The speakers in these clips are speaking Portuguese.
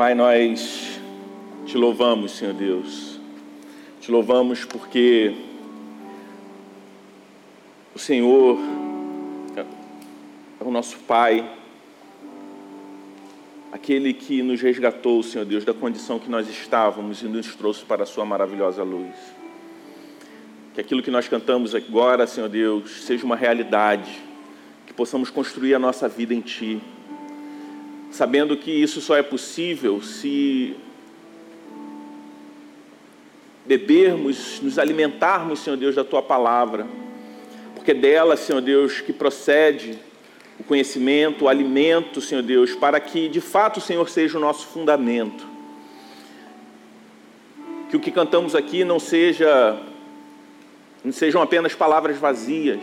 Pai, nós te louvamos, Senhor Deus. Te louvamos porque o Senhor é o nosso Pai, aquele que nos resgatou, Senhor Deus, da condição que nós estávamos e nos trouxe para a Sua maravilhosa luz. Que aquilo que nós cantamos agora, Senhor Deus, seja uma realidade, que possamos construir a nossa vida em Ti sabendo que isso só é possível se bebermos, nos alimentarmos, Senhor Deus, da tua palavra, porque dela, Senhor Deus, que procede o conhecimento, o alimento, Senhor Deus, para que de fato o Senhor seja o nosso fundamento. Que o que cantamos aqui não seja não sejam apenas palavras vazias,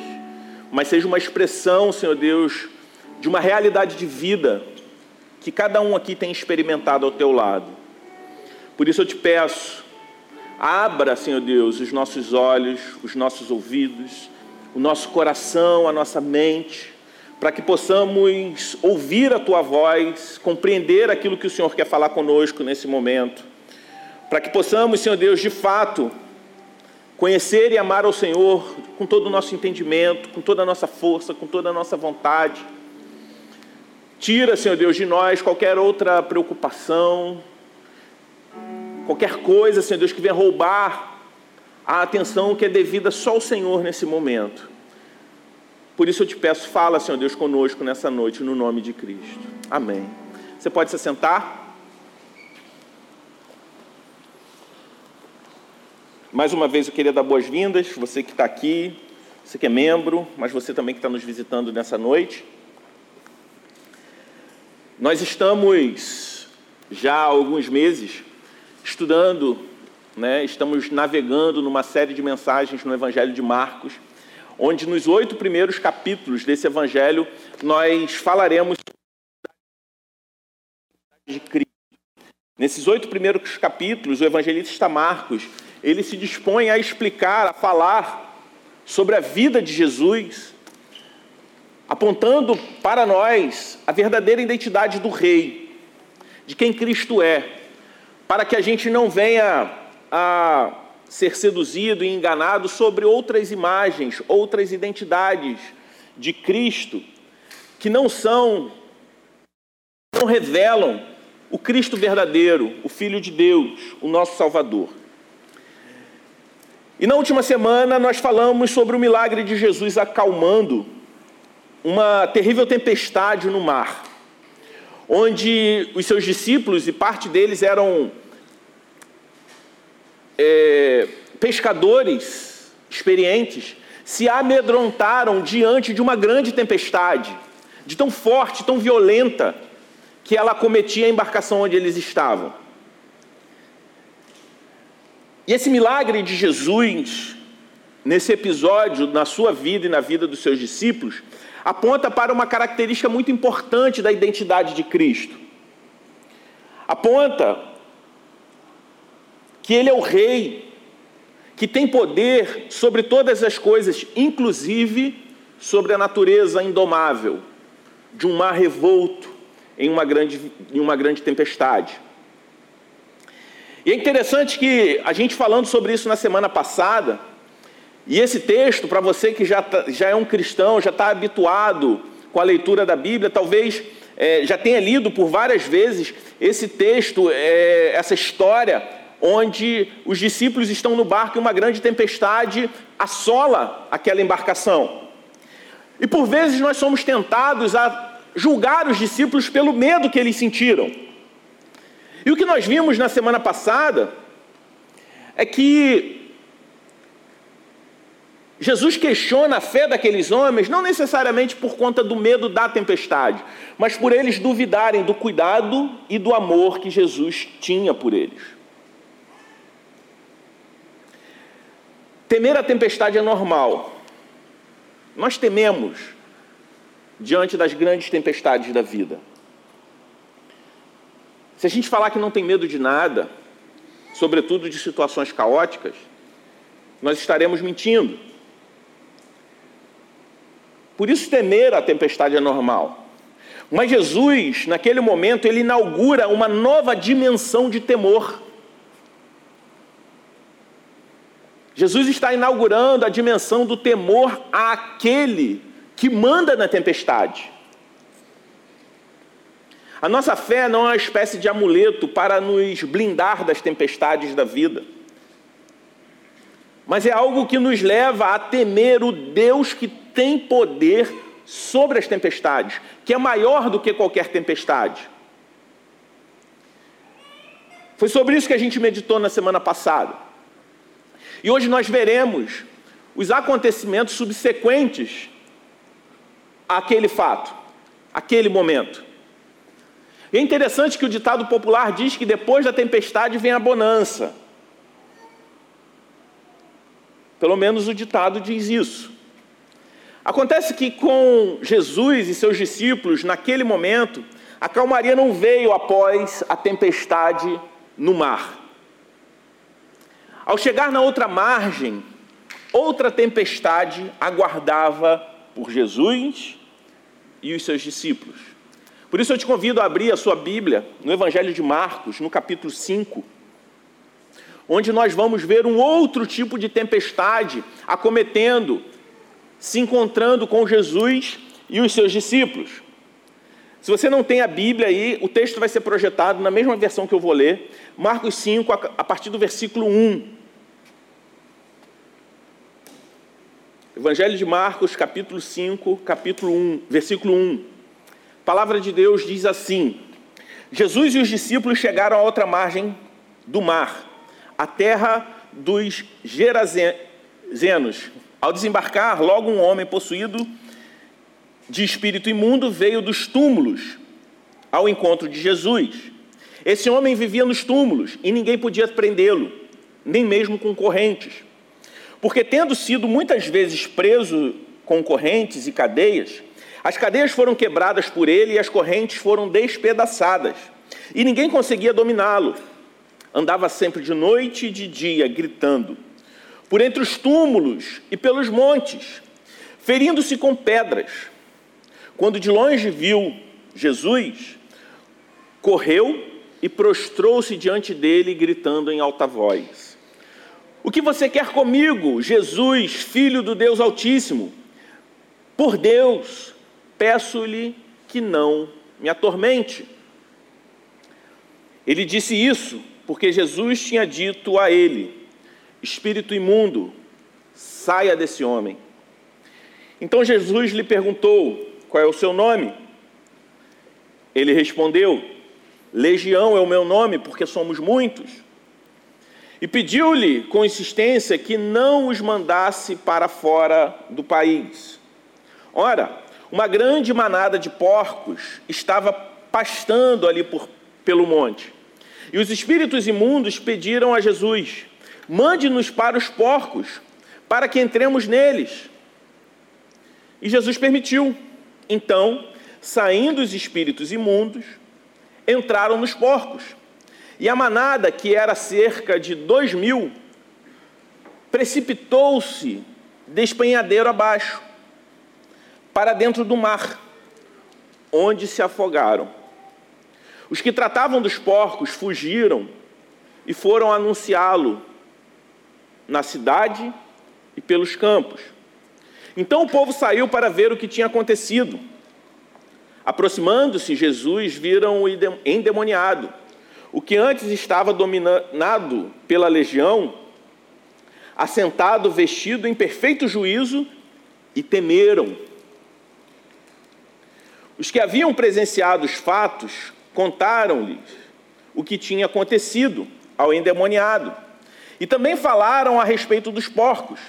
mas seja uma expressão, Senhor Deus, de uma realidade de vida que cada um aqui tem experimentado ao teu lado. Por isso eu te peço, abra, Senhor Deus, os nossos olhos, os nossos ouvidos, o nosso coração, a nossa mente, para que possamos ouvir a tua voz, compreender aquilo que o Senhor quer falar conosco nesse momento, para que possamos, Senhor Deus, de fato, conhecer e amar ao Senhor com todo o nosso entendimento, com toda a nossa força, com toda a nossa vontade Tira, Senhor Deus, de nós qualquer outra preocupação, qualquer coisa, Senhor Deus, que venha roubar a atenção que é devida só ao Senhor nesse momento. Por isso eu te peço, fala, Senhor Deus, conosco nessa noite, no nome de Cristo. Amém. Você pode se sentar? Mais uma vez eu queria dar boas-vindas, você que está aqui, você que é membro, mas você também que está nos visitando nessa noite. Nós estamos já há alguns meses estudando, né, estamos navegando numa série de mensagens no Evangelho de Marcos, onde nos oito primeiros capítulos desse Evangelho nós falaremos de Cristo. Nesses oito primeiros capítulos, o evangelista Marcos ele se dispõe a explicar, a falar sobre a vida de Jesus apontando para nós a verdadeira identidade do Rei, de quem Cristo é, para que a gente não venha a ser seduzido e enganado sobre outras imagens, outras identidades de Cristo, que não são, não revelam o Cristo verdadeiro, o Filho de Deus, o nosso Salvador. E na última semana nós falamos sobre o milagre de Jesus acalmando uma terrível tempestade no mar, onde os seus discípulos, e parte deles eram é, pescadores experientes, se amedrontaram diante de uma grande tempestade, de tão forte, tão violenta, que ela cometia a embarcação onde eles estavam. E esse milagre de Jesus, nesse episódio, na sua vida e na vida dos seus discípulos, aponta para uma característica muito importante da identidade de Cristo. Aponta que Ele é o Rei, que tem poder sobre todas as coisas, inclusive sobre a natureza indomável de um mar revolto em uma grande, em uma grande tempestade. E é interessante que a gente falando sobre isso na semana passada, e esse texto, para você que já, tá, já é um cristão, já está habituado com a leitura da Bíblia, talvez é, já tenha lido por várias vezes esse texto, é, essa história, onde os discípulos estão no barco e uma grande tempestade assola aquela embarcação. E por vezes nós somos tentados a julgar os discípulos pelo medo que eles sentiram. E o que nós vimos na semana passada é que Jesus questiona a fé daqueles homens, não necessariamente por conta do medo da tempestade, mas por eles duvidarem do cuidado e do amor que Jesus tinha por eles. Temer a tempestade é normal. Nós tememos diante das grandes tempestades da vida. Se a gente falar que não tem medo de nada, sobretudo de situações caóticas, nós estaremos mentindo. Por isso, temer a tempestade é normal. Mas Jesus, naquele momento, ele inaugura uma nova dimensão de temor. Jesus está inaugurando a dimensão do temor àquele que manda na tempestade. A nossa fé não é uma espécie de amuleto para nos blindar das tempestades da vida, mas é algo que nos leva a temer o Deus que tem poder sobre as tempestades, que é maior do que qualquer tempestade. Foi sobre isso que a gente meditou na semana passada. E hoje nós veremos os acontecimentos subsequentes àquele fato, àquele momento. E é interessante que o ditado popular diz que depois da tempestade vem a bonança. Pelo menos o ditado diz isso. Acontece que com Jesus e seus discípulos, naquele momento, a calmaria não veio após a tempestade no mar. Ao chegar na outra margem, outra tempestade aguardava por Jesus e os seus discípulos. Por isso eu te convido a abrir a sua Bíblia no Evangelho de Marcos, no capítulo 5, onde nós vamos ver um outro tipo de tempestade acometendo, se encontrando com Jesus e os seus discípulos. Se você não tem a Bíblia aí, o texto vai ser projetado na mesma versão que eu vou ler, Marcos 5, a partir do versículo 1. Evangelho de Marcos, capítulo 5, capítulo 1, versículo 1. A palavra de Deus diz assim: Jesus e os discípulos chegaram à outra margem do mar, a terra dos Gerazenos. Ao desembarcar, logo um homem possuído de espírito imundo veio dos túmulos ao encontro de Jesus. Esse homem vivia nos túmulos e ninguém podia prendê-lo, nem mesmo com correntes porque, tendo sido muitas vezes preso com correntes e cadeias, as cadeias foram quebradas por ele e as correntes foram despedaçadas, e ninguém conseguia dominá-lo. Andava sempre de noite e de dia, gritando, por entre os túmulos e pelos montes, ferindo-se com pedras. Quando de longe viu Jesus, correu e prostrou-se diante dele, gritando em alta voz: o que você quer comigo, Jesus, Filho do Deus Altíssimo? Por Deus, peço-lhe que não me atormente. Ele disse isso porque Jesus tinha dito a ele: Espírito imundo, saia desse homem. Então Jesus lhe perguntou: Qual é o seu nome? Ele respondeu: Legião é o meu nome, porque somos muitos. E pediu-lhe com insistência que não os mandasse para fora do país. Ora, uma grande manada de porcos estava pastando ali por, pelo monte. E os espíritos imundos pediram a Jesus: mande-nos para os porcos, para que entremos neles. E Jesus permitiu. Então, saindo os espíritos imundos, entraram nos porcos. E a manada, que era cerca de dois mil, precipitou-se despenhadeiro abaixo, para dentro do mar, onde se afogaram. Os que tratavam dos porcos fugiram e foram anunciá-lo na cidade e pelos campos. Então o povo saiu para ver o que tinha acontecido. Aproximando-se, Jesus viram o endemoniado o que antes estava dominado pela legião, assentado, vestido em perfeito juízo, e temeram. Os que haviam presenciado os fatos contaram-lhes o que tinha acontecido ao endemoniado, e também falaram a respeito dos porcos.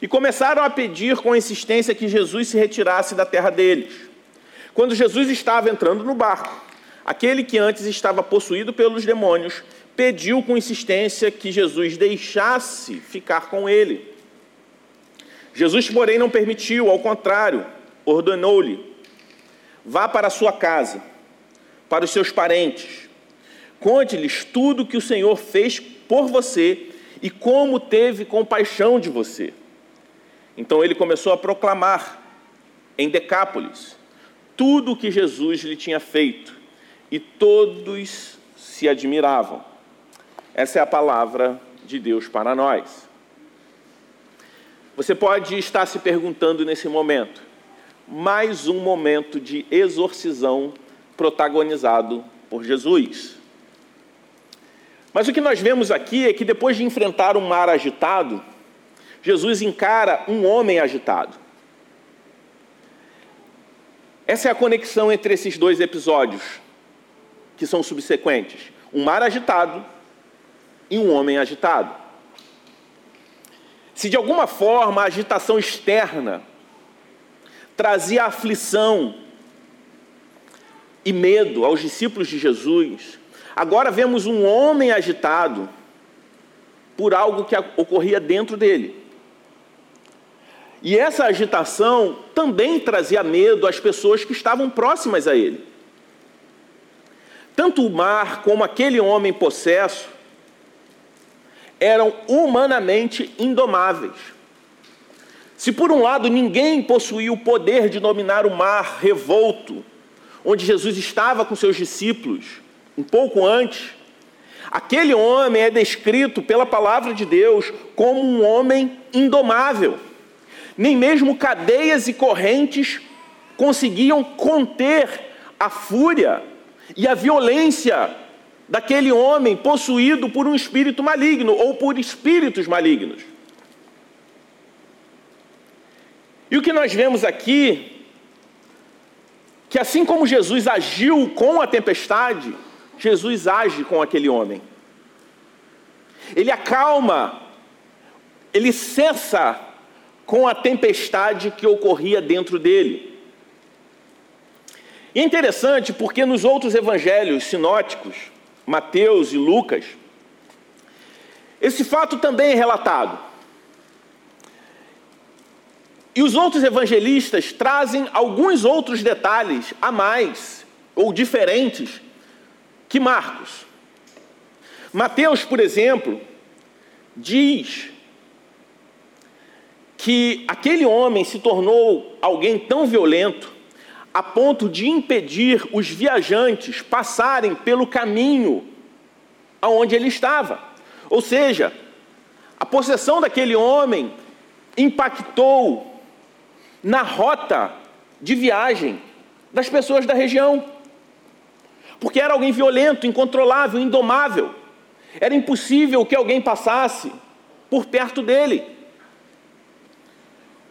E começaram a pedir com insistência que Jesus se retirasse da terra deles. Quando Jesus estava entrando no barco, Aquele que antes estava possuído pelos demônios pediu com insistência que Jesus deixasse ficar com ele. Jesus, porém, não permitiu, ao contrário, ordenou-lhe: vá para a sua casa, para os seus parentes, conte-lhes tudo que o Senhor fez por você e como teve compaixão de você. Então ele começou a proclamar em Decápolis tudo o que Jesus lhe tinha feito, e todos se admiravam. Essa é a palavra de Deus para nós. Você pode estar se perguntando nesse momento, mais um momento de exorcisão protagonizado por Jesus. Mas o que nós vemos aqui é que depois de enfrentar um mar agitado, Jesus encara um homem agitado. Essa é a conexão entre esses dois episódios, que são subsequentes: um mar agitado e um homem agitado. Se de alguma forma a agitação externa trazia aflição e medo aos discípulos de Jesus, agora vemos um homem agitado por algo que ocorria dentro dele. E essa agitação também trazia medo às pessoas que estavam próximas a ele. Tanto o mar como aquele homem possesso eram humanamente indomáveis. Se por um lado ninguém possuía o poder de dominar o mar revolto, onde Jesus estava com seus discípulos, um pouco antes, aquele homem é descrito pela palavra de Deus como um homem indomável. Nem mesmo cadeias e correntes conseguiam conter a fúria e a violência daquele homem possuído por um espírito maligno ou por espíritos malignos. E o que nós vemos aqui, que assim como Jesus agiu com a tempestade, Jesus age com aquele homem. Ele acalma, ele cessa com a tempestade que ocorria dentro dele. E é interessante porque nos outros evangelhos sinóticos, Mateus e Lucas, esse fato também é relatado. E os outros evangelistas trazem alguns outros detalhes a mais ou diferentes que Marcos. Mateus, por exemplo, diz que aquele homem se tornou alguém tão violento a ponto de impedir os viajantes passarem pelo caminho aonde ele estava. Ou seja, a possessão daquele homem impactou na rota de viagem das pessoas da região. Porque era alguém violento, incontrolável, indomável. Era impossível que alguém passasse por perto dele.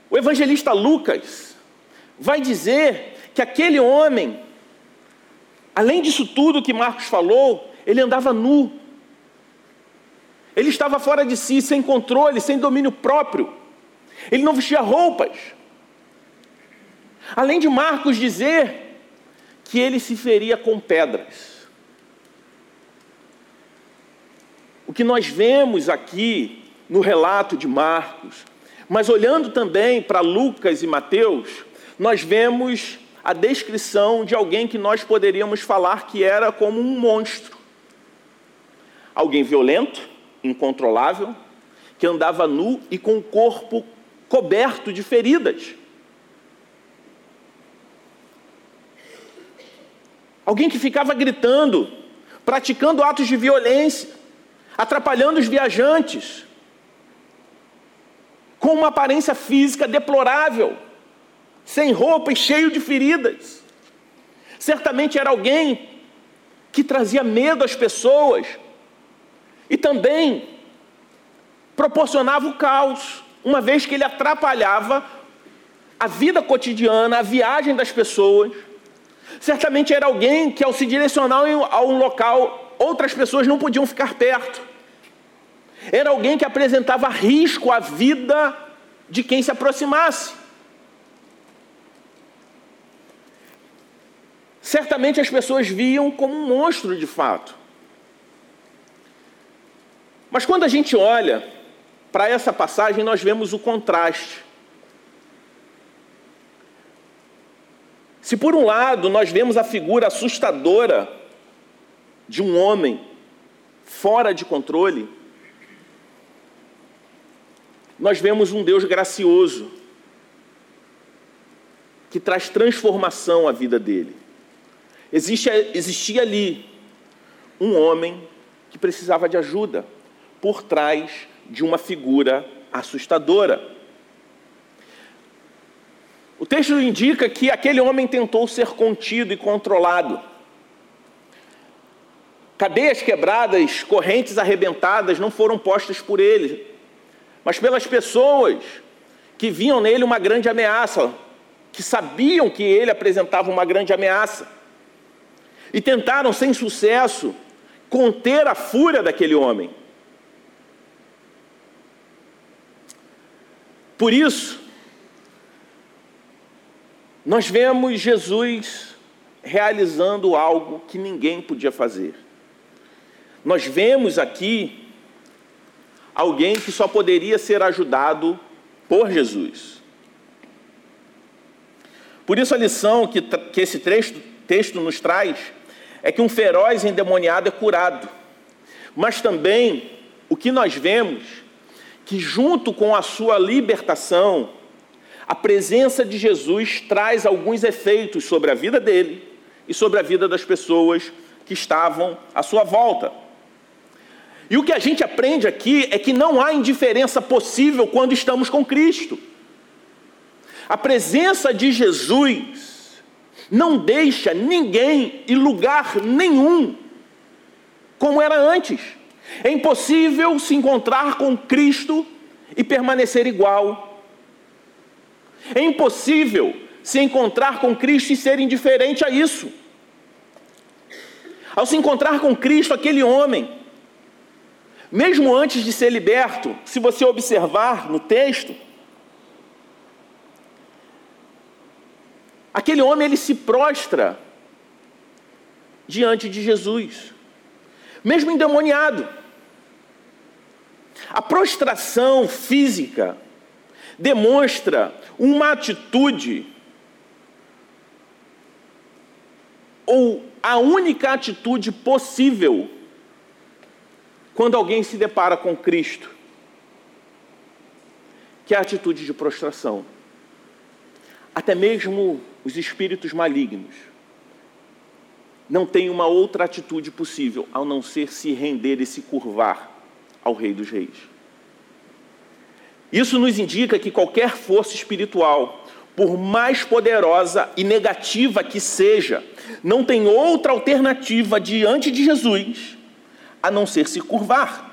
O evangelista Lucas vai dizer que aquele homem, além disso tudo que Marcos falou, ele andava nu. Ele estava fora de si, sem controle, sem domínio próprio. Ele não vestia roupas. Além de Marcos dizer que ele se feria com pedras. O que nós vemos aqui no relato de Marcos, mas olhando também para Lucas e Mateus, nós vemos a descrição de alguém que nós poderíamos falar que era como um monstro. Alguém violento, incontrolável, que andava nu e com o corpo coberto de feridas. Alguém que ficava gritando, praticando atos de violência, atrapalhando os viajantes, com uma aparência física deplorável sem roupa e cheio de feridas. Certamente era alguém que trazia medo às pessoas e também proporcionava o caos, uma vez que ele atrapalhava a vida cotidiana, a viagem das pessoas. Certamente era alguém que, ao se direcionar a um local, outras pessoas não podiam ficar perto. Era alguém que apresentava risco à vida de quem se aproximasse. certamente as pessoas viam como um monstro de fato. Mas quando a gente olha para essa passagem, nós vemos o contraste. Se por um lado nós vemos a figura assustadora de um homem fora de controle, nós vemos um Deus gracioso que traz transformação à vida dele. Existe, existia ali um homem que precisava de ajuda por trás de uma figura assustadora. Texto indica que aquele homem tentou ser contido e controlado. Cadeias quebradas, correntes arrebentadas não foram postas por ele, mas pelas pessoas que viam nele uma grande ameaça, que sabiam que ele apresentava uma grande ameaça e tentaram, sem sucesso, conter a fúria daquele homem. Por isso, nós vemos Jesus realizando algo que ninguém podia fazer. Nós vemos aqui alguém que só poderia ser ajudado por Jesus. Por isso, a lição que, que esse texto, texto nos traz é que um feroz endemoniado é curado. Mas também o que nós vemos que junto com a sua libertação, a presença de Jesus traz alguns efeitos sobre a vida dele e sobre a vida das pessoas que estavam à sua volta. E o que a gente aprende aqui é que não há indiferença possível quando estamos com Cristo. A presença de Jesus não deixa ninguém e lugar nenhum como era antes. É impossível se encontrar com Cristo e permanecer igual. É impossível se encontrar com Cristo e ser indiferente a isso. Ao se encontrar com Cristo, aquele homem, mesmo antes de ser liberto, se você observar no texto, Aquele homem ele se prostra diante de Jesus, mesmo endemoniado. A prostração física demonstra uma atitude ou a única atitude possível quando alguém se depara com Cristo, que é a atitude de prostração. Até mesmo os espíritos malignos não têm uma outra atitude possível ao não ser se render e se curvar ao Rei dos Reis. Isso nos indica que qualquer força espiritual, por mais poderosa e negativa que seja, não tem outra alternativa diante de Jesus a não ser se curvar.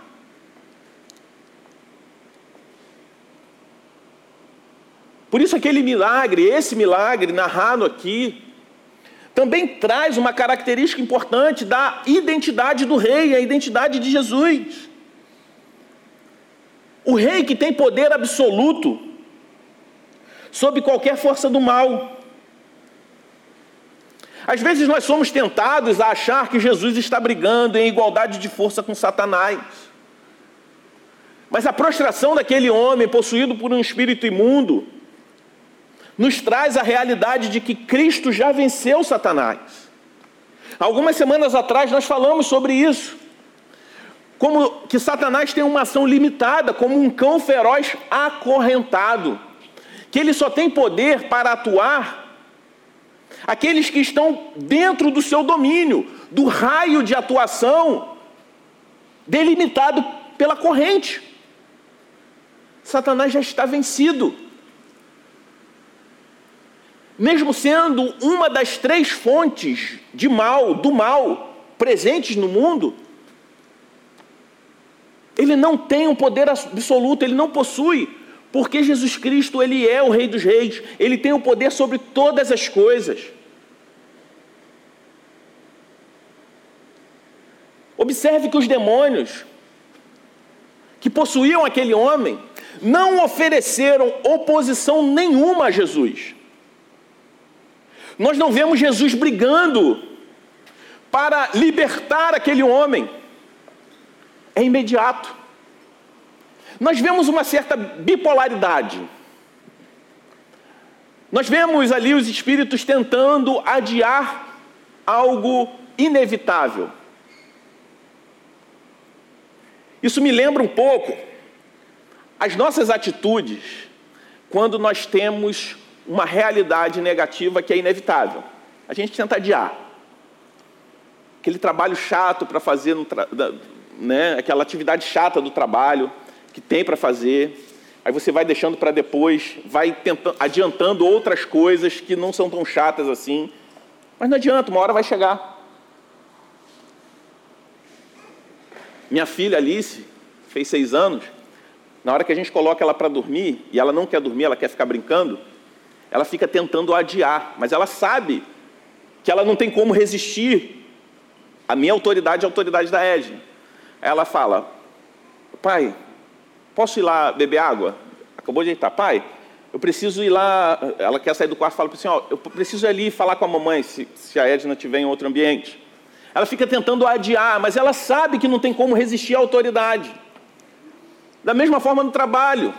Por isso, aquele milagre, esse milagre narrado aqui, também traz uma característica importante da identidade do rei, a identidade de Jesus. O rei que tem poder absoluto sobre qualquer força do mal. Às vezes nós somos tentados a achar que Jesus está brigando em igualdade de força com Satanás. Mas a prostração daquele homem possuído por um espírito imundo nos traz a realidade de que Cristo já venceu Satanás. Algumas semanas atrás nós falamos sobre isso. Como que Satanás tem uma ação limitada, como um cão feroz acorrentado, que ele só tem poder para atuar aqueles que estão dentro do seu domínio, do raio de atuação delimitado pela corrente. Satanás já está vencido mesmo sendo uma das três fontes de mal, do mal, presentes no mundo, ele não tem um poder absoluto, ele não possui, porque Jesus Cristo, ele é o Rei dos Reis, ele tem o poder sobre todas as coisas. Observe que os demônios que possuíam aquele homem não ofereceram oposição nenhuma a Jesus. Nós não vemos Jesus brigando para libertar aquele homem. É imediato. Nós vemos uma certa bipolaridade. Nós vemos ali os espíritos tentando adiar algo inevitável. Isso me lembra um pouco as nossas atitudes quando nós temos uma realidade negativa que é inevitável. A gente tenta adiar. Aquele trabalho chato para fazer, né, aquela atividade chata do trabalho que tem para fazer, aí você vai deixando para depois, vai tentando, adiantando outras coisas que não são tão chatas assim, mas não adianta, uma hora vai chegar. Minha filha Alice fez seis anos. Na hora que a gente coloca ela para dormir e ela não quer dormir, ela quer ficar brincando, ela fica tentando adiar, mas ela sabe que ela não tem como resistir à minha autoridade e à autoridade da Edna. Ela fala: Pai, posso ir lá beber água? Acabou de deitar. Pai, eu preciso ir lá. Ela quer sair do quarto e fala assim: ó, Eu preciso ir ali falar com a mamãe se, se a Edna estiver em outro ambiente. Ela fica tentando adiar, mas ela sabe que não tem como resistir à autoridade. Da mesma forma no trabalho.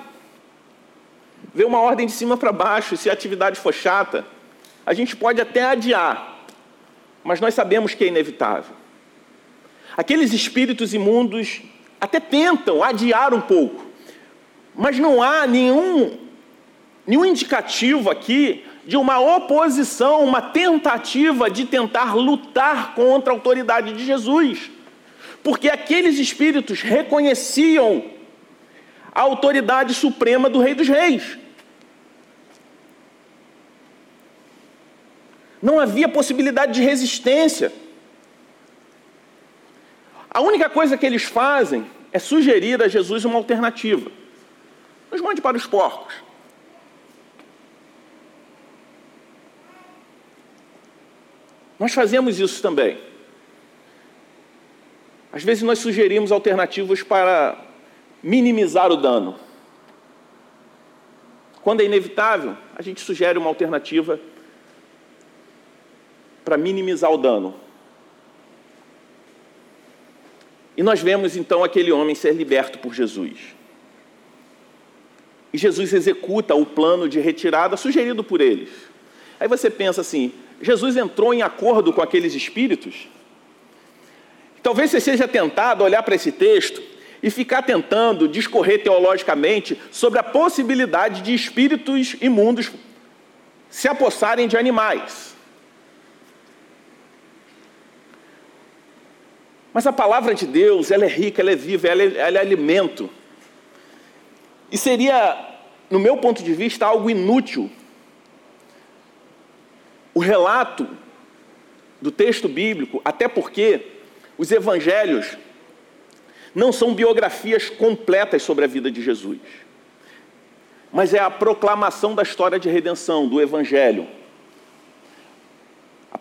Vê uma ordem de cima para baixo, se a atividade for chata, a gente pode até adiar, mas nós sabemos que é inevitável. Aqueles espíritos imundos até tentam adiar um pouco, mas não há nenhum, nenhum indicativo aqui de uma oposição, uma tentativa de tentar lutar contra a autoridade de Jesus. Porque aqueles espíritos reconheciam a autoridade suprema do Rei dos Reis. Não havia possibilidade de resistência. A única coisa que eles fazem é sugerir a Jesus uma alternativa. Nos mande para os porcos. Nós fazemos isso também. Às vezes nós sugerimos alternativas para minimizar o dano. Quando é inevitável, a gente sugere uma alternativa para minimizar o dano. E nós vemos então aquele homem ser liberto por Jesus. E Jesus executa o plano de retirada sugerido por eles. Aí você pensa assim: Jesus entrou em acordo com aqueles espíritos? Talvez você seja tentado olhar para esse texto e ficar tentando discorrer teologicamente sobre a possibilidade de espíritos imundos se apossarem de animais. Mas a palavra de Deus, ela é rica, ela é viva, ela é, ela é alimento. E seria, no meu ponto de vista, algo inútil o relato do texto bíblico, até porque os evangelhos não são biografias completas sobre a vida de Jesus, mas é a proclamação da história de redenção, do evangelho.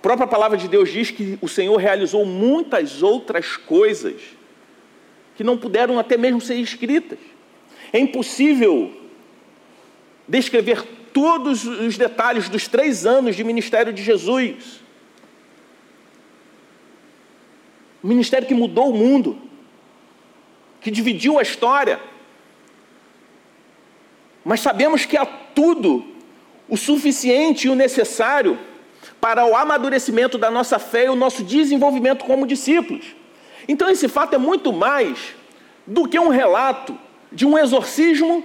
Própria palavra de Deus diz que o Senhor realizou muitas outras coisas que não puderam até mesmo ser escritas. É impossível descrever todos os detalhes dos três anos de ministério de Jesus. Um ministério que mudou o mundo, que dividiu a história. Mas sabemos que há tudo o suficiente e o necessário para o amadurecimento da nossa fé e o nosso desenvolvimento como discípulos. Então, esse fato é muito mais do que um relato de um exorcismo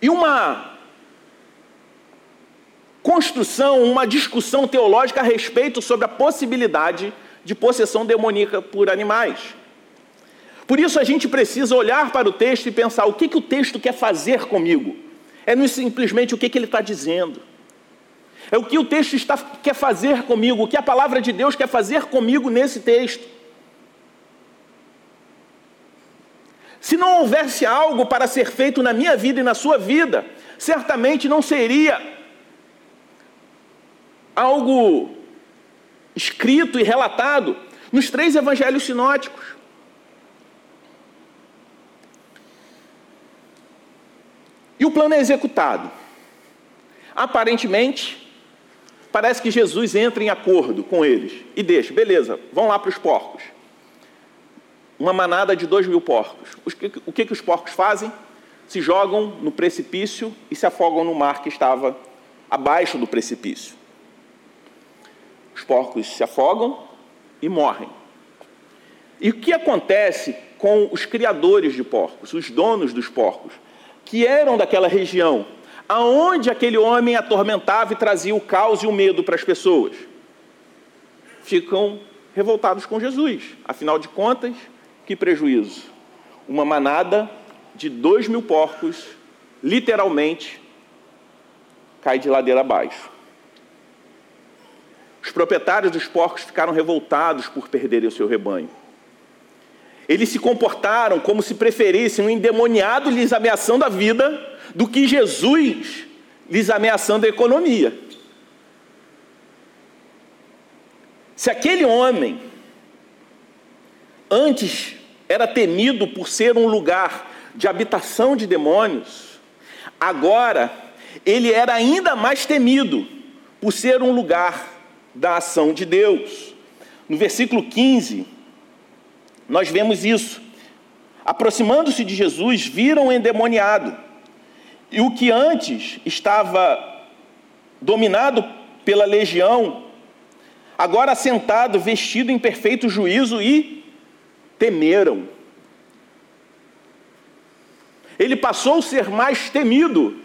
e uma construção, uma discussão teológica a respeito sobre a possibilidade de possessão demoníaca por animais. Por isso a gente precisa olhar para o texto e pensar o que, que o texto quer fazer comigo. É não simplesmente o que, que ele está dizendo. É o que o texto está, quer fazer comigo, o que a palavra de Deus quer fazer comigo nesse texto. Se não houvesse algo para ser feito na minha vida e na sua vida, certamente não seria algo escrito e relatado nos três evangelhos sinóticos. E o plano é executado. Aparentemente, parece que Jesus entra em acordo com eles e deixa, beleza, vão lá para os porcos. Uma manada de dois mil porcos. O que, que os porcos fazem? Se jogam no precipício e se afogam no mar que estava abaixo do precipício. Os porcos se afogam e morrem. E o que acontece com os criadores de porcos, os donos dos porcos, que eram daquela região? Aonde aquele homem atormentava e trazia o caos e o medo para as pessoas. Ficam revoltados com Jesus. Afinal de contas, que prejuízo? Uma manada de dois mil porcos, literalmente, cai de ladeira abaixo. Os proprietários dos porcos ficaram revoltados por perderem o seu rebanho. Eles se comportaram como se preferissem um endemoniado lhes ameaçando a vida do que Jesus lhes ameaçando a economia. Se aquele homem antes era temido por ser um lugar de habitação de demônios, agora ele era ainda mais temido por ser um lugar da ação de Deus. No versículo 15, nós vemos isso. Aproximando-se de Jesus, viram o endemoniado. E o que antes estava dominado pela legião, agora sentado, vestido em perfeito juízo e temeram. Ele passou a ser mais temido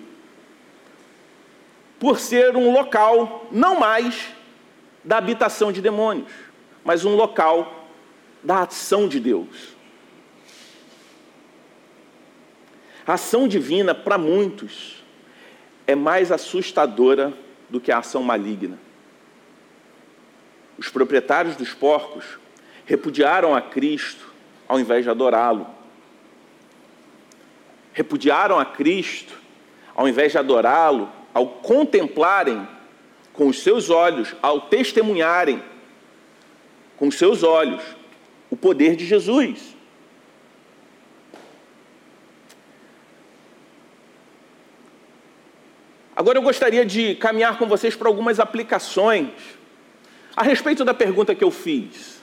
por ser um local não mais da habitação de demônios, mas um local da ação de Deus. A ação divina, para muitos, é mais assustadora do que a ação maligna. Os proprietários dos porcos repudiaram a Cristo ao invés de adorá-lo. Repudiaram a Cristo ao invés de adorá-lo, ao contemplarem com os seus olhos, ao testemunharem com os seus olhos o poder de Jesus. Agora eu gostaria de caminhar com vocês para algumas aplicações a respeito da pergunta que eu fiz.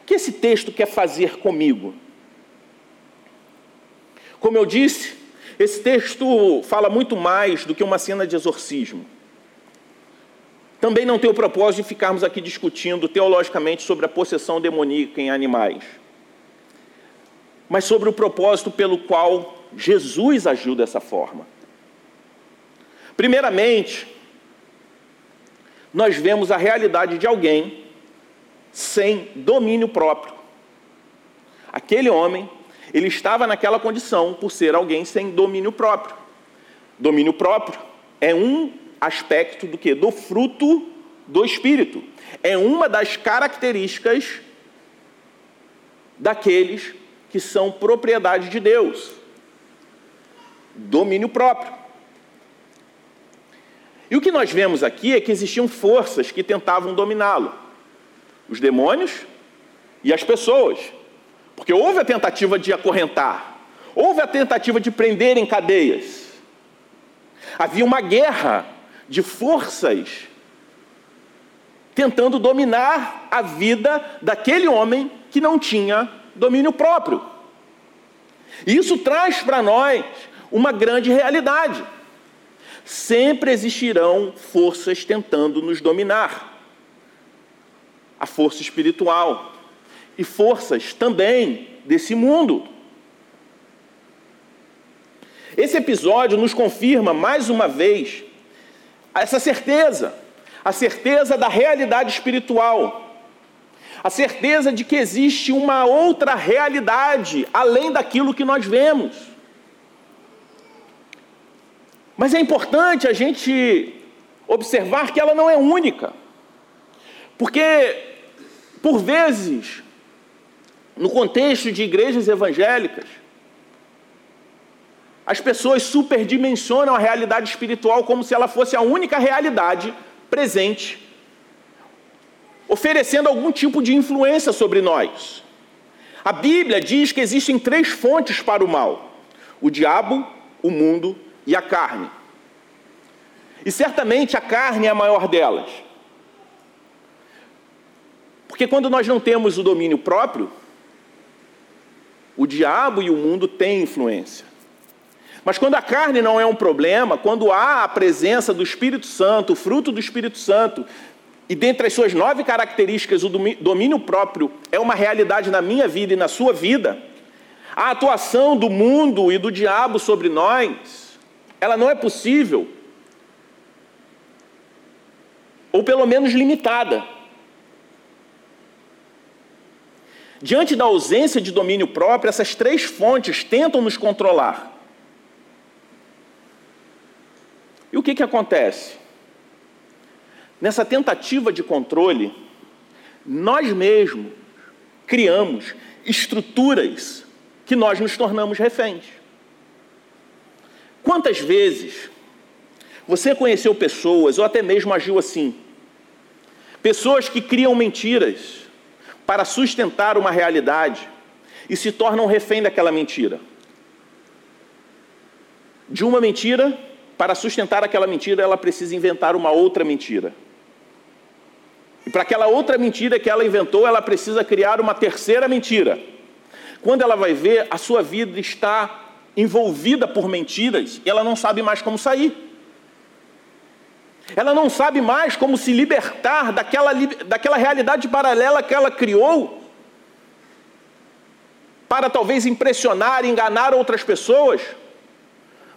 O que esse texto quer fazer comigo? Como eu disse, esse texto fala muito mais do que uma cena de exorcismo. Também não tem o propósito de ficarmos aqui discutindo teologicamente sobre a possessão demoníaca em animais, mas sobre o propósito pelo qual Jesus agiu dessa forma. Primeiramente, nós vemos a realidade de alguém sem domínio próprio. Aquele homem, ele estava naquela condição por ser alguém sem domínio próprio. Domínio próprio é um aspecto do que? Do fruto do espírito. É uma das características daqueles que são propriedade de Deus. Domínio próprio. E o que nós vemos aqui é que existiam forças que tentavam dominá-lo: os demônios e as pessoas. Porque houve a tentativa de acorrentar, houve a tentativa de prender em cadeias. Havia uma guerra de forças tentando dominar a vida daquele homem que não tinha domínio próprio. E isso traz para nós uma grande realidade sempre existirão forças tentando nos dominar. A força espiritual e forças também desse mundo. Esse episódio nos confirma mais uma vez essa certeza, a certeza da realidade espiritual, a certeza de que existe uma outra realidade além daquilo que nós vemos. Mas é importante a gente observar que ela não é única. Porque, por vezes, no contexto de igrejas evangélicas, as pessoas superdimensionam a realidade espiritual como se ela fosse a única realidade presente, oferecendo algum tipo de influência sobre nós. A Bíblia diz que existem três fontes para o mal: o diabo, o mundo e a carne. E certamente a carne é a maior delas. Porque quando nós não temos o domínio próprio, o diabo e o mundo têm influência. Mas quando a carne não é um problema, quando há a presença do Espírito Santo, o fruto do Espírito Santo, e dentre as suas nove características, o domínio próprio é uma realidade na minha vida e na sua vida, a atuação do mundo e do diabo sobre nós ela não é possível, ou pelo menos limitada. Diante da ausência de domínio próprio, essas três fontes tentam nos controlar. E o que, que acontece? Nessa tentativa de controle, nós mesmos criamos estruturas que nós nos tornamos reféns. Quantas vezes você conheceu pessoas, ou até mesmo agiu assim? Pessoas que criam mentiras para sustentar uma realidade e se tornam refém daquela mentira. De uma mentira, para sustentar aquela mentira, ela precisa inventar uma outra mentira. E para aquela outra mentira que ela inventou, ela precisa criar uma terceira mentira. Quando ela vai ver, a sua vida está envolvida por mentiras ela não sabe mais como sair. Ela não sabe mais como se libertar daquela, daquela realidade paralela que ela criou para talvez impressionar, enganar outras pessoas.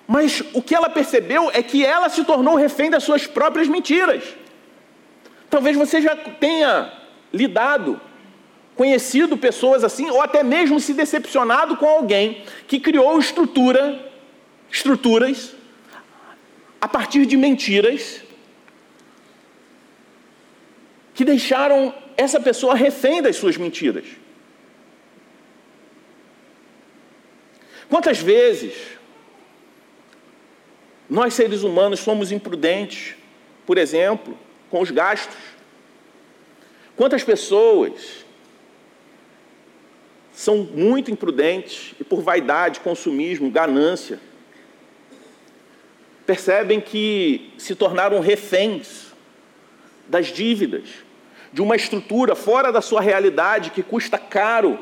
Mas o que ela percebeu é que ela se tornou refém das suas próprias mentiras. Talvez você já tenha lidado, conhecido pessoas assim, ou até mesmo se decepcionado com alguém que criou estrutura, estruturas a partir de mentiras que deixaram essa pessoa refém das suas mentiras. Quantas vezes nós seres humanos somos imprudentes, por exemplo, com os gastos. Quantas pessoas são muito imprudentes e por vaidade, consumismo, ganância, percebem que se tornaram reféns das dívidas, de uma estrutura fora da sua realidade que custa caro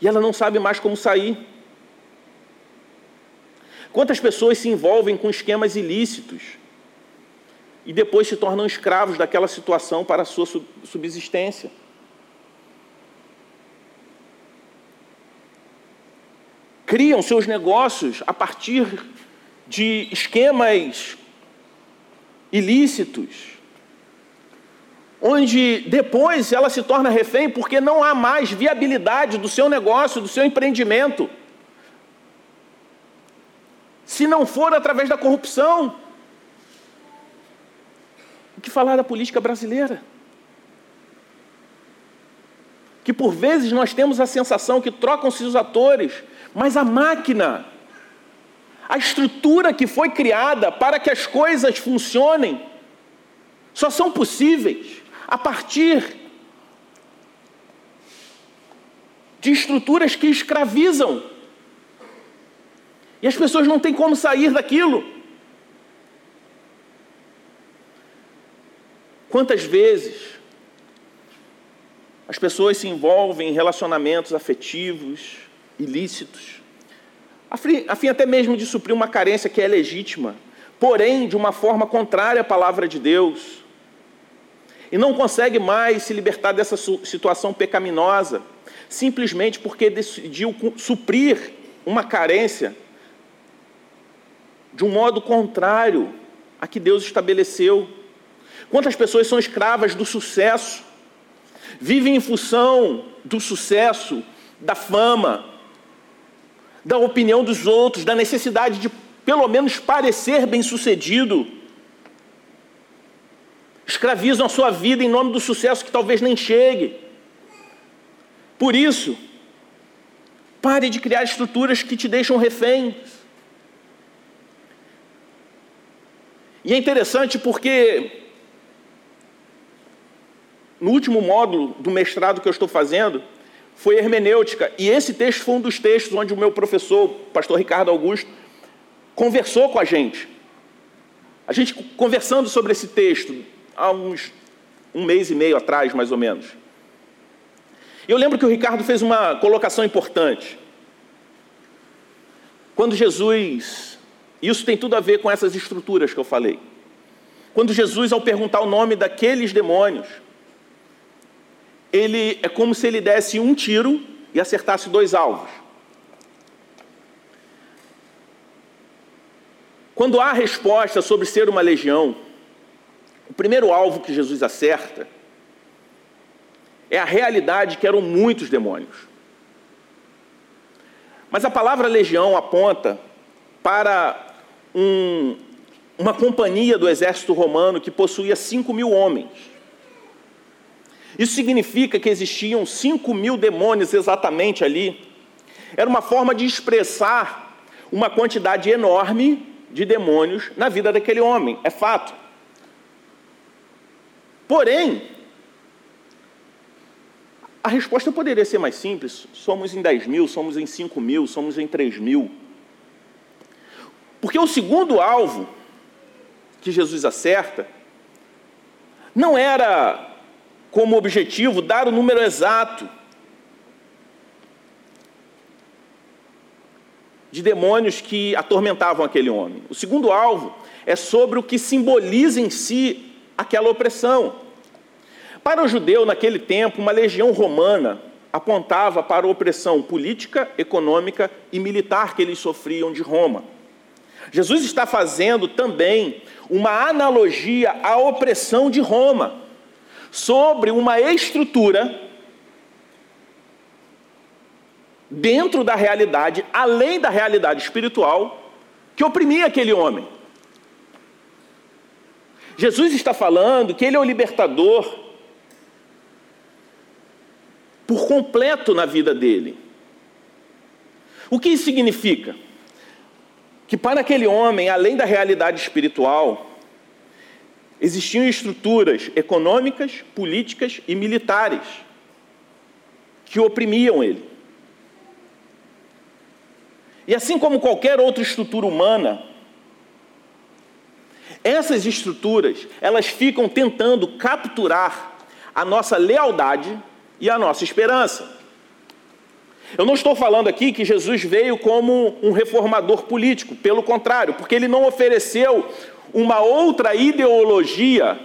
e ela não sabe mais como sair. Quantas pessoas se envolvem com esquemas ilícitos e depois se tornam escravos daquela situação para a sua subsistência. Criam seus negócios a partir de esquemas ilícitos, onde depois ela se torna refém porque não há mais viabilidade do seu negócio, do seu empreendimento. Se não for através da corrupção, que falar da política brasileira. Que por vezes nós temos a sensação que trocam-se os atores, mas a máquina, a estrutura que foi criada para que as coisas funcionem, só são possíveis a partir de estruturas que escravizam. E as pessoas não têm como sair daquilo. Quantas vezes as pessoas se envolvem em relacionamentos afetivos, ilícitos, a fim até mesmo de suprir uma carência que é legítima, porém de uma forma contrária à palavra de Deus, e não consegue mais se libertar dessa situação pecaminosa, simplesmente porque decidiu suprir uma carência de um modo contrário a que Deus estabeleceu. Quantas pessoas são escravas do sucesso, vivem em função do sucesso, da fama, da opinião dos outros, da necessidade de pelo menos parecer bem-sucedido. Escravizam a sua vida em nome do sucesso que talvez nem chegue. Por isso, pare de criar estruturas que te deixam reféns. E é interessante porque no último módulo do mestrado que eu estou fazendo, foi hermenêutica. E esse texto foi um dos textos onde o meu professor, pastor Ricardo Augusto, conversou com a gente. A gente conversando sobre esse texto há uns um mês e meio atrás, mais ou menos. Eu lembro que o Ricardo fez uma colocação importante. Quando Jesus, isso tem tudo a ver com essas estruturas que eu falei. Quando Jesus, ao perguntar o nome daqueles demônios, ele é como se ele desse um tiro e acertasse dois alvos. Quando há resposta sobre ser uma legião, o primeiro alvo que Jesus acerta é a realidade que eram muitos demônios. Mas a palavra legião aponta para um, uma companhia do exército romano que possuía 5 mil homens. Isso significa que existiam 5 mil demônios exatamente ali. Era uma forma de expressar uma quantidade enorme de demônios na vida daquele homem, é fato. Porém, a resposta poderia ser mais simples: somos em 10 mil, somos em 5 mil, somos em 3 mil. Porque o segundo alvo que Jesus acerta não era como objetivo dar o número exato de demônios que atormentavam aquele homem. O segundo alvo é sobre o que simboliza em si aquela opressão. Para o judeu, naquele tempo, uma legião romana apontava para a opressão política, econômica e militar que eles sofriam de Roma. Jesus está fazendo também uma analogia à opressão de Roma, sobre uma estrutura dentro da realidade, além da realidade espiritual, que oprimia aquele homem. Jesus está falando que ele é o libertador por completo na vida dele. O que isso significa? Que para aquele homem, além da realidade espiritual, existiam estruturas econômicas, políticas e militares que oprimiam ele. E assim como qualquer outra estrutura humana, essas estruturas, elas ficam tentando capturar a nossa lealdade e a nossa esperança. Eu não estou falando aqui que Jesus veio como um reformador político, pelo contrário, porque ele não ofereceu uma outra ideologia,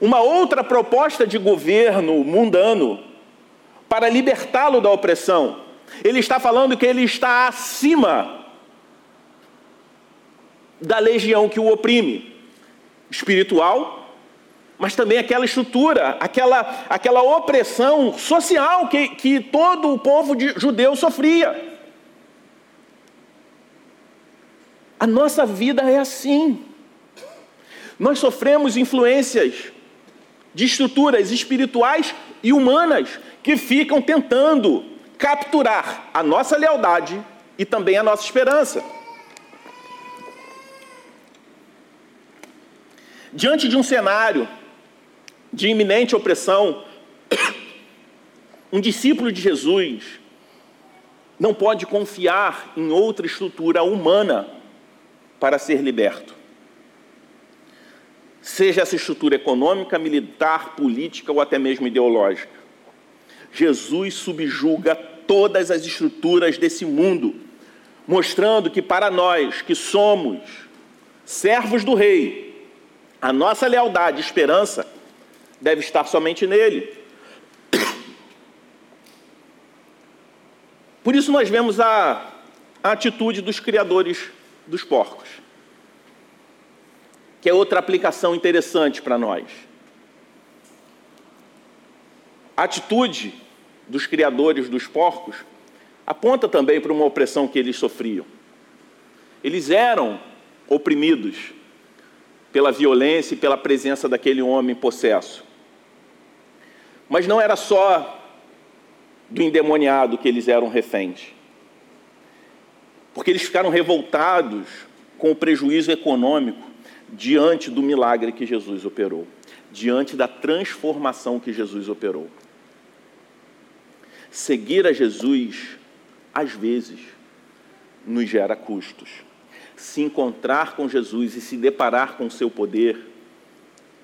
uma outra proposta de governo mundano para libertá-lo da opressão. Ele está falando que ele está acima da legião que o oprime, espiritual, mas também aquela estrutura, aquela, aquela opressão social que, que todo o povo de, judeu sofria. A nossa vida é assim. Nós sofremos influências de estruturas espirituais e humanas que ficam tentando capturar a nossa lealdade e também a nossa esperança. Diante de um cenário de iminente opressão, um discípulo de Jesus não pode confiar em outra estrutura humana para ser liberto. Seja essa estrutura econômica, militar, política ou até mesmo ideológica. Jesus subjuga todas as estruturas desse mundo, mostrando que para nós que somos servos do Rei, a nossa lealdade e esperança deve estar somente nele. Por isso nós vemos a, a atitude dos criadores dos porcos. Que é outra aplicação interessante para nós. A atitude dos criadores dos porcos aponta também para uma opressão que eles sofriam. Eles eram oprimidos pela violência e pela presença daquele homem possesso. Mas não era só do endemoniado que eles eram reféns porque eles ficaram revoltados com o prejuízo econômico diante do milagre que Jesus operou, diante da transformação que Jesus operou. Seguir a Jesus, às vezes, nos gera custos. Se encontrar com Jesus e se deparar com o seu poder,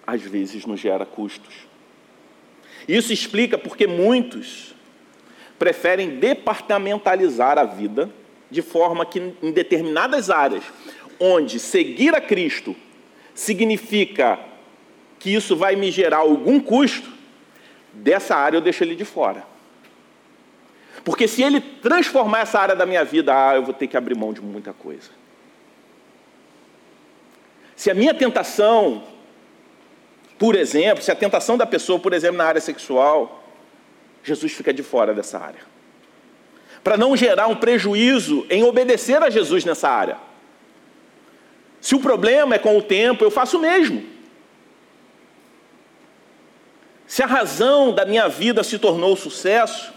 às vezes nos gera custos. Isso explica porque muitos preferem departamentalizar a vida de forma que em determinadas áreas onde seguir a Cristo significa que isso vai me gerar algum custo, dessa área eu deixo ele de fora. Porque se ele transformar essa área da minha vida, ah, eu vou ter que abrir mão de muita coisa. Se a minha tentação, por exemplo, se a tentação da pessoa, por exemplo, na área sexual, Jesus fica de fora dessa área. Para não gerar um prejuízo em obedecer a Jesus nessa área. Se o problema é com o tempo, eu faço o mesmo. Se a razão da minha vida se tornou sucesso,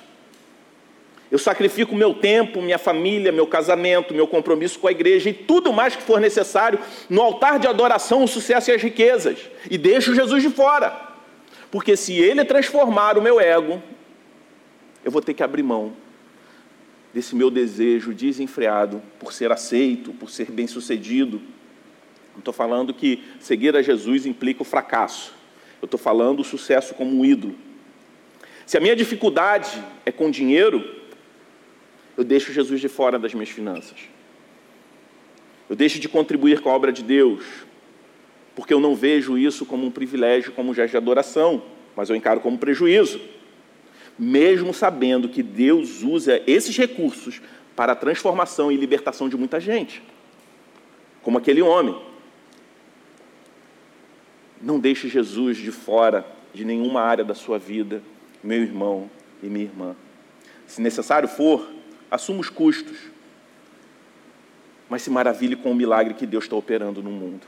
eu sacrifico meu tempo, minha família, meu casamento, meu compromisso com a igreja e tudo mais que for necessário no altar de adoração, o sucesso e as riquezas. E deixo Jesus de fora. Porque se ele transformar o meu ego, eu vou ter que abrir mão desse meu desejo desenfreado por ser aceito, por ser bem-sucedido. Não estou falando que seguir a Jesus implica o fracasso. Eu estou falando o sucesso como um ídolo. Se a minha dificuldade é com dinheiro, eu deixo Jesus de fora das minhas finanças. Eu deixo de contribuir com a obra de Deus, porque eu não vejo isso como um privilégio, como um gesto de adoração, mas eu encaro como prejuízo. Mesmo sabendo que Deus usa esses recursos para a transformação e libertação de muita gente, como aquele homem. Não deixe Jesus de fora de nenhuma área da sua vida, meu irmão e minha irmã. Se necessário for, assuma os custos, mas se maravilhe com o milagre que Deus está operando no mundo.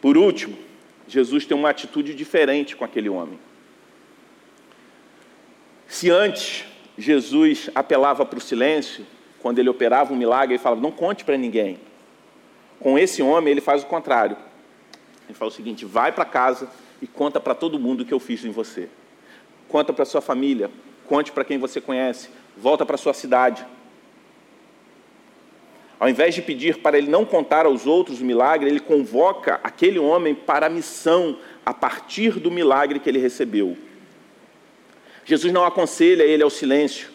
Por último, Jesus tem uma atitude diferente com aquele homem. Se antes Jesus apelava para o silêncio, quando ele operava um milagre, ele falava: Não conte para ninguém. Com esse homem, ele faz o contrário. Ele fala o seguinte: Vai para casa e conta para todo mundo o que eu fiz em você. Conta para sua família, conte para quem você conhece, volta para sua cidade. Ao invés de pedir para ele não contar aos outros o milagre, ele convoca aquele homem para a missão a partir do milagre que ele recebeu. Jesus não aconselha ele ao silêncio,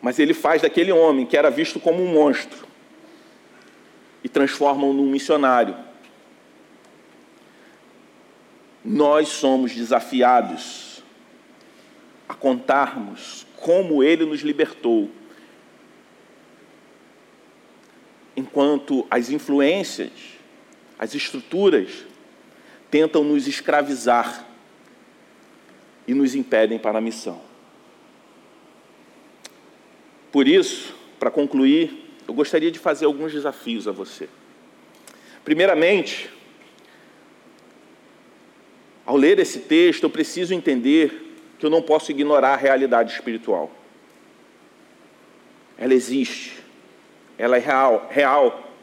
mas ele faz daquele homem que era visto como um monstro e transforma-o num missionário. Nós somos desafiados a contarmos como Ele nos libertou, enquanto as influências, as estruturas, tentam nos escravizar e nos impedem para a missão. Por isso, para concluir, eu gostaria de fazer alguns desafios a você. Primeiramente, ao ler esse texto, eu preciso entender que eu não posso ignorar a realidade espiritual. Ela existe, ela é real, real.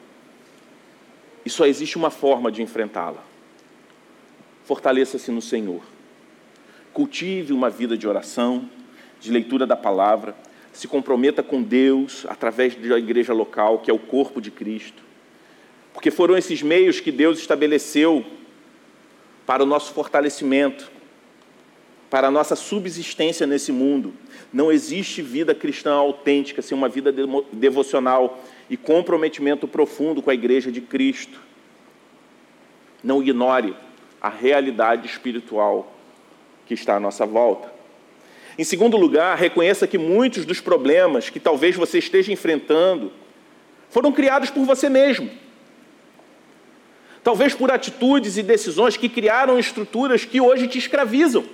E só existe uma forma de enfrentá-la. Fortaleça-se no Senhor. Cultive uma vida de oração, de leitura da palavra, se comprometa com Deus através da igreja local, que é o corpo de Cristo. Porque foram esses meios que Deus estabeleceu para o nosso fortalecimento, para a nossa subsistência nesse mundo. Não existe vida cristã autêntica sem uma vida devocional e comprometimento profundo com a igreja de Cristo. Não ignore a realidade espiritual que está à nossa volta. Em segundo lugar, reconheça que muitos dos problemas que talvez você esteja enfrentando foram criados por você mesmo. Talvez por atitudes e decisões que criaram estruturas que hoje te escravizam.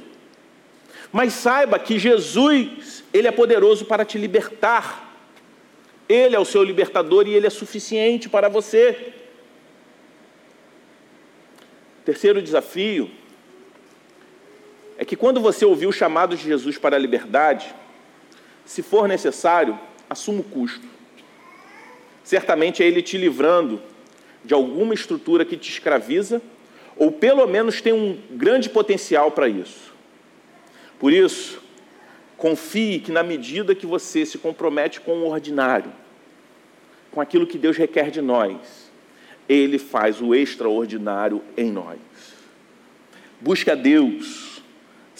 Mas saiba que Jesus, Ele é poderoso para te libertar. Ele é o seu libertador e Ele é suficiente para você. Terceiro desafio é que quando você ouvir o chamado de Jesus para a liberdade, se for necessário, assuma o custo. Certamente é Ele te livrando de alguma estrutura que te escraviza, ou pelo menos tem um grande potencial para isso. Por isso, confie que na medida que você se compromete com o ordinário, com aquilo que Deus requer de nós, Ele faz o extraordinário em nós. Busque a Deus,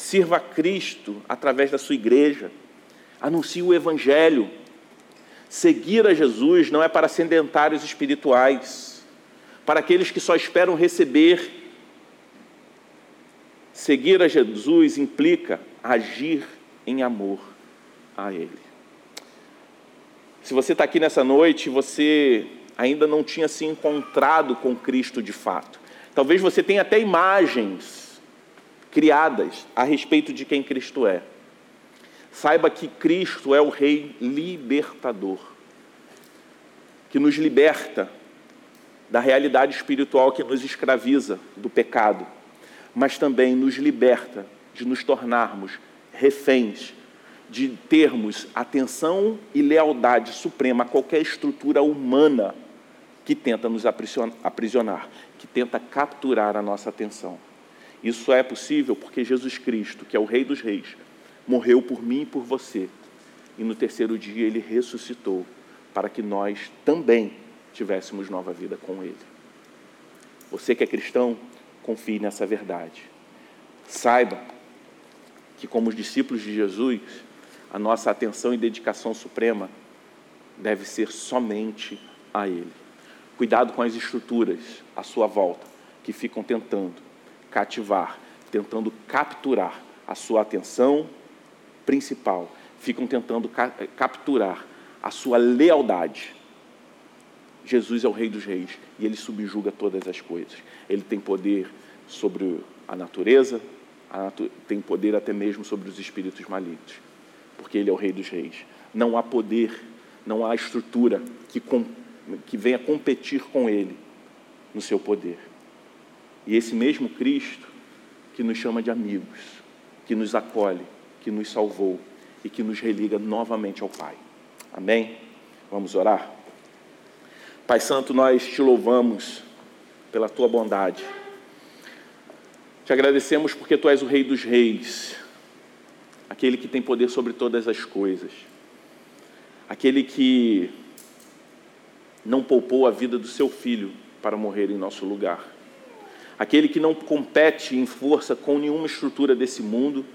sirva a Cristo através da sua igreja, anuncie o Evangelho. Seguir a Jesus não é para sedentários espirituais, para aqueles que só esperam receber Seguir a Jesus implica agir em amor a Ele. Se você está aqui nessa noite, você ainda não tinha se encontrado com Cristo de fato. Talvez você tenha até imagens criadas a respeito de quem Cristo é. Saiba que Cristo é o Rei libertador, que nos liberta da realidade espiritual que nos escraviza do pecado, mas também nos liberta de nos tornarmos reféns, de termos atenção e lealdade suprema a qualquer estrutura humana que tenta nos aprisionar, que tenta capturar a nossa atenção. Isso é possível porque Jesus Cristo, que é o Rei dos Reis, morreu por mim e por você, e no terceiro dia ele ressuscitou para que nós também tivéssemos nova vida com Ele. Você que é cristão, confie nessa verdade. Saiba que, como os discípulos de Jesus, a nossa atenção e dedicação suprema deve ser somente a Ele. Cuidado com as estruturas à sua volta que ficam tentando cativar, tentando capturar a sua atenção principal, ficam tentando ca capturar a sua lealdade Jesus é o Rei dos Reis e ele subjuga todas as coisas. Ele tem poder sobre a natureza, a natu tem poder até mesmo sobre os espíritos malignos, porque ele é o Rei dos Reis. Não há poder, não há estrutura que, que venha competir com ele no seu poder. E esse mesmo Cristo que nos chama de amigos, que nos acolhe, que nos salvou e que nos religa novamente ao Pai. Amém? Vamos orar? Pai Santo, nós te louvamos pela tua bondade. Te agradecemos porque tu és o Rei dos Reis, aquele que tem poder sobre todas as coisas, aquele que não poupou a vida do seu filho para morrer em nosso lugar, aquele que não compete em força com nenhuma estrutura desse mundo,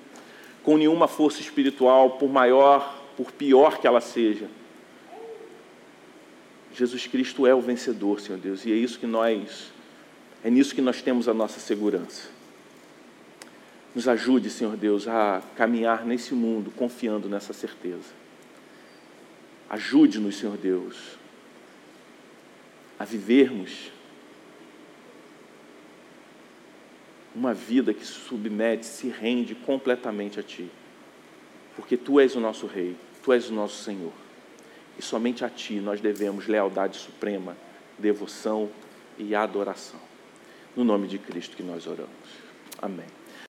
com nenhuma força espiritual, por maior, por pior que ela seja Jesus Cristo é o vencedor, Senhor Deus, e é isso que nós, é nisso que nós temos a nossa segurança. Nos ajude, Senhor Deus, a caminhar nesse mundo confiando nessa certeza. Ajude-nos, Senhor Deus, a vivermos uma vida que se submete, se rende completamente a Ti. Porque Tu és o nosso Rei, Tu és o nosso Senhor. E somente a Ti nós devemos lealdade suprema, devoção e adoração. No nome de Cristo que nós oramos. Amém.